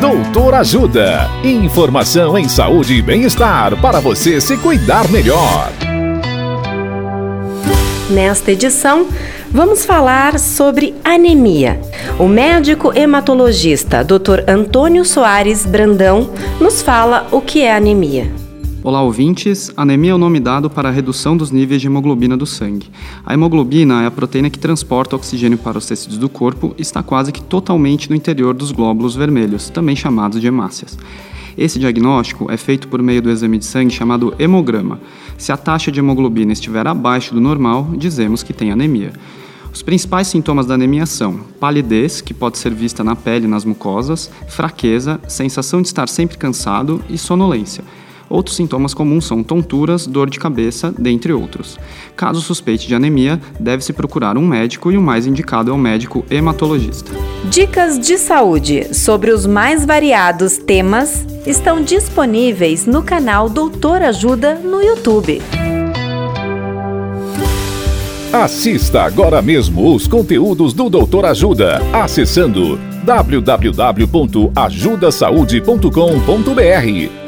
Doutor Ajuda. Informação em saúde e bem-estar para você se cuidar melhor. Nesta edição, vamos falar sobre anemia. O médico hematologista Dr. Antônio Soares Brandão nos fala o que é anemia. Olá, ouvintes. Anemia é o nome dado para a redução dos níveis de hemoglobina do sangue. A hemoglobina é a proteína que transporta oxigênio para os tecidos do corpo e está quase que totalmente no interior dos glóbulos vermelhos, também chamados de hemácias. Esse diagnóstico é feito por meio do exame de sangue chamado hemograma. Se a taxa de hemoglobina estiver abaixo do normal, dizemos que tem anemia. Os principais sintomas da anemia são palidez, que pode ser vista na pele e nas mucosas, fraqueza, sensação de estar sempre cansado e sonolência. Outros sintomas comuns são tonturas, dor de cabeça, dentre outros. Caso suspeite de anemia, deve-se procurar um médico e o mais indicado é o médico hematologista. Dicas de saúde sobre os mais variados temas estão disponíveis no canal Doutor Ajuda no YouTube. Assista agora mesmo os conteúdos do Doutor Ajuda acessando www.ajudasaude.com.br